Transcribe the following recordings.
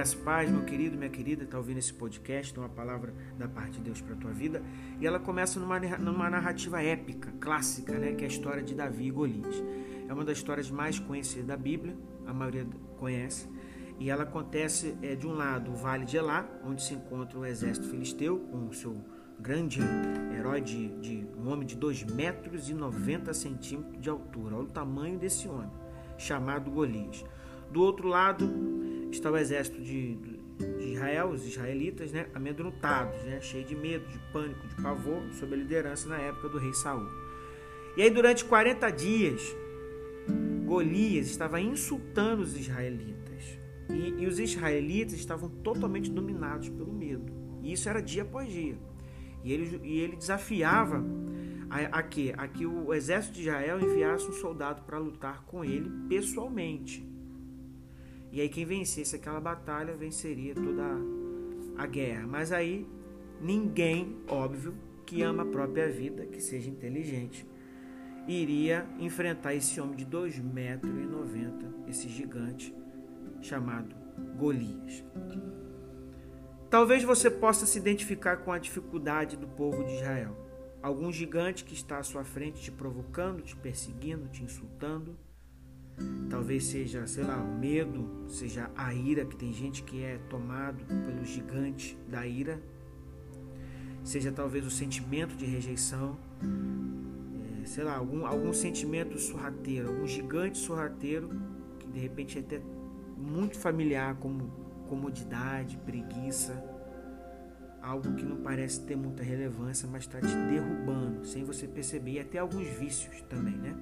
Graças paz, meu querido, minha querida, está ouvindo esse podcast, uma palavra da parte de Deus para a tua vida. E ela começa numa, numa narrativa épica, clássica, né, que é a história de Davi e Golias. É uma das histórias mais conhecidas da Bíblia, a maioria conhece. E ela acontece é, de um lado o Vale de Elá, onde se encontra o exército filisteu, com o seu grande herói de, de um homem de 2 metros e 90 centímetros de altura. Olha o tamanho desse homem, chamado Golias. Do outro lado está o exército de, de Israel, os israelitas, né, amedrontados, né, cheios de medo, de pânico, de pavor, sob a liderança na época do rei Saul. E aí durante 40 dias, Golias estava insultando os israelitas. E, e os israelitas estavam totalmente dominados pelo medo. E isso era dia após dia. E ele, e ele desafiava a, a, que, a que o exército de Israel enviasse um soldado para lutar com ele pessoalmente. E aí quem vencesse aquela batalha venceria toda a, guerra. Mas aí ninguém, óbvio, que ama a própria vida, que seja inteligente, iria enfrentar esse homem de 2,90 metros 90, esse gigante chamado Golias. Talvez você possa se identificar com a dificuldade do povo de Israel. Algum gigante que está à sua frente te provocando, te perseguindo, te insultando. Talvez seja, sei lá, o medo, seja a ira, que tem gente que é tomado pelo gigante da ira. Seja talvez o sentimento de rejeição. É, sei lá, algum, algum sentimento sorrateiro, algum gigante sorrateiro que de repente é até muito familiar, como comodidade, preguiça, algo que não parece ter muita relevância, mas está te derrubando sem você perceber, e até alguns vícios também, né?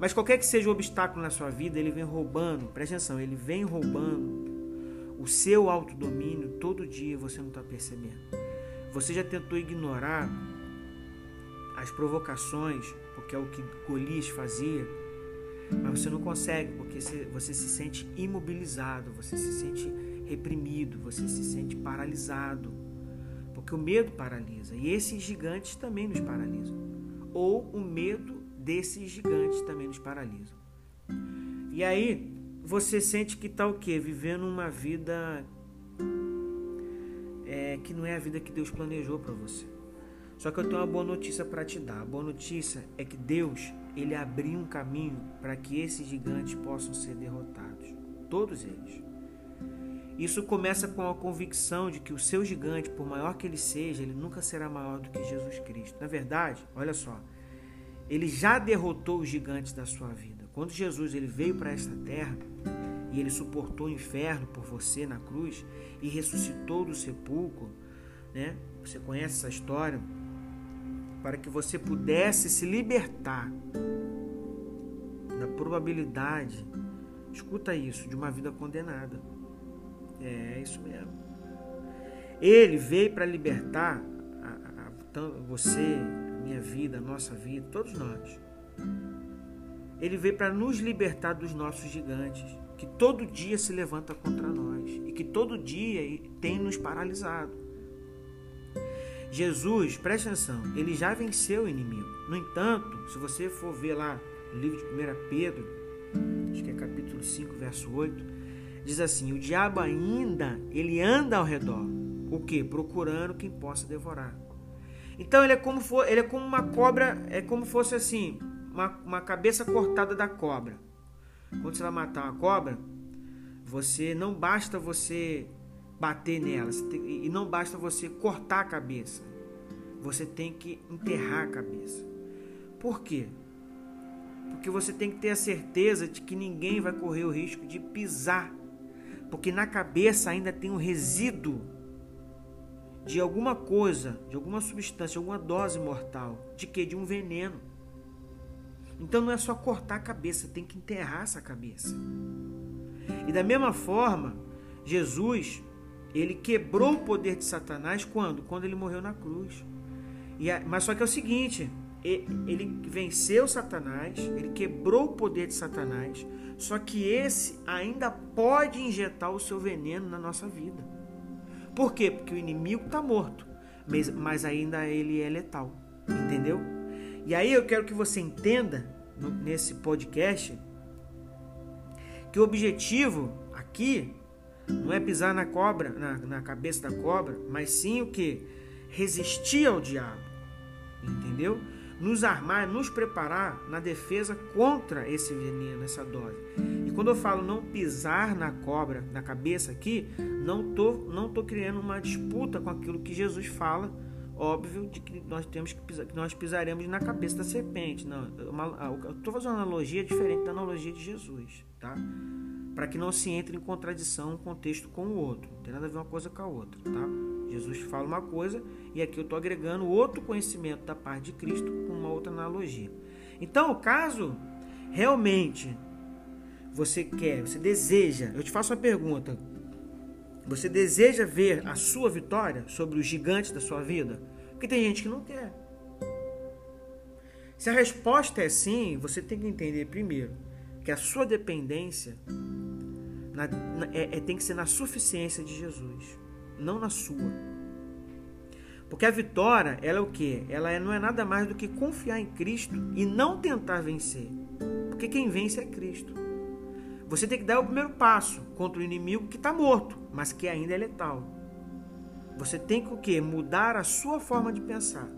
Mas qualquer que seja o obstáculo na sua vida, ele vem roubando, presta atenção, ele vem roubando o seu autodomínio todo dia você não está percebendo. Você já tentou ignorar as provocações, porque é o que Golias fazia, mas você não consegue porque você se sente imobilizado, você se sente reprimido, você se sente paralisado. Porque o medo paralisa e esses gigantes também nos paralisam. Ou o medo desses gigantes também nos paralisam. E aí você sente que está o quê? Vivendo uma vida é, que não é a vida que Deus planejou para você. Só que eu tenho uma boa notícia para te dar. A boa notícia é que Deus ele abriu um caminho para que esses gigantes possam ser derrotados, todos eles. Isso começa com a convicção de que o seu gigante, por maior que ele seja, ele nunca será maior do que Jesus Cristo. Na verdade, olha só, ele já derrotou os gigantes da sua vida. Quando Jesus ele veio para esta terra e ele suportou o inferno por você na cruz e ressuscitou do sepulcro, né? Você conhece essa história? para que você pudesse se libertar da probabilidade, escuta isso, de uma vida condenada. É isso mesmo. Ele veio para libertar a, a, a, você, minha vida, a nossa vida, todos nós. Ele veio para nos libertar dos nossos gigantes, que todo dia se levanta contra nós e que todo dia tem nos paralisado. Jesus, preste atenção, ele já venceu o inimigo. No entanto, se você for ver lá no livro de 1 Pedro, acho que é capítulo 5, verso 8, diz assim: "O diabo ainda ele anda ao redor, o que? Procurando quem possa devorar." Então ele é como for, ele é como uma cobra, é como fosse assim, uma, uma cabeça cortada da cobra. Quando você vai matar uma cobra, você não basta você bater nela. E não basta você cortar a cabeça. Você tem que enterrar a cabeça. Por quê? Porque você tem que ter a certeza de que ninguém vai correr o risco de pisar. Porque na cabeça ainda tem um resíduo de alguma coisa, de alguma substância, alguma dose mortal. De que? De um veneno. Então não é só cortar a cabeça, tem que enterrar essa cabeça. E da mesma forma, Jesus ele quebrou o poder de Satanás quando? Quando ele morreu na cruz. A, mas só que é o seguinte, ele venceu Satanás, ele quebrou o poder de Satanás, só que esse ainda pode injetar o seu veneno na nossa vida. Por quê? Porque o inimigo está morto, mas, ainda ele é letal, entendeu? E aí eu quero que você entenda nesse podcast que o objetivo aqui Não é pisar na cobra, na, na cabeça da cobra, mas sim o que? Resistir ao diabo. Entendeu? Nos armar, nos preparar na defesa contra esse veneno, essa dose. Quando eu falo não pisar na cobra, na cabeça aqui, não tô, não tô criando uma disputa com aquilo que Jesus fala óbvio de que nós temos que pisar, que nós pisaremos na cabeça da serpente. Não, uma, eu estou fazendo uma analogia diferente da analogia de Jesus, tá? Para que não se entre em contradição um contexto com o outro. Não tem nada a ver uma coisa com a outra, tá? Jesus fala uma coisa e aqui eu estou agregando outro conhecimento da parte de Cristo com uma outra analogia. Então, caso realmente você quer, você deseja, eu te faço uma pergunta, você deseja ver a sua vitória sobre os gigantes da sua vida? Porque tem gente que não quer. Se a resposta é sim, você tem que entender primeiro que a sua dependência na, na, é, é, tem que ser na suficiência de Jesus, não na sua. Porque a vitória, ela é o que? Ela é, não é nada mais do que confiar em Cristo e não tentar vencer. Porque quem vence é Cristo. Você tem que dar o primeiro passo contra o inimigo que está morto, mas que ainda é letal. Você tem que o quê? Mudar a sua forma de pensar.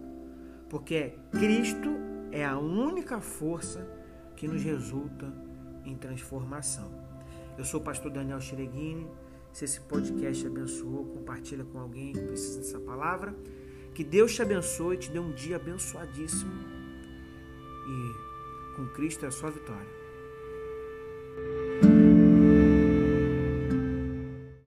Porque Cristo é a única força que nos resulta em transformação. Eu sou o pastor Daniel Chireguini. Se esse podcast abençoou, compartilha com alguém que precisa dessa palavra. Que Deus te abençoe e te dê um dia abençoadíssimo. E com Cristo é sua vitória.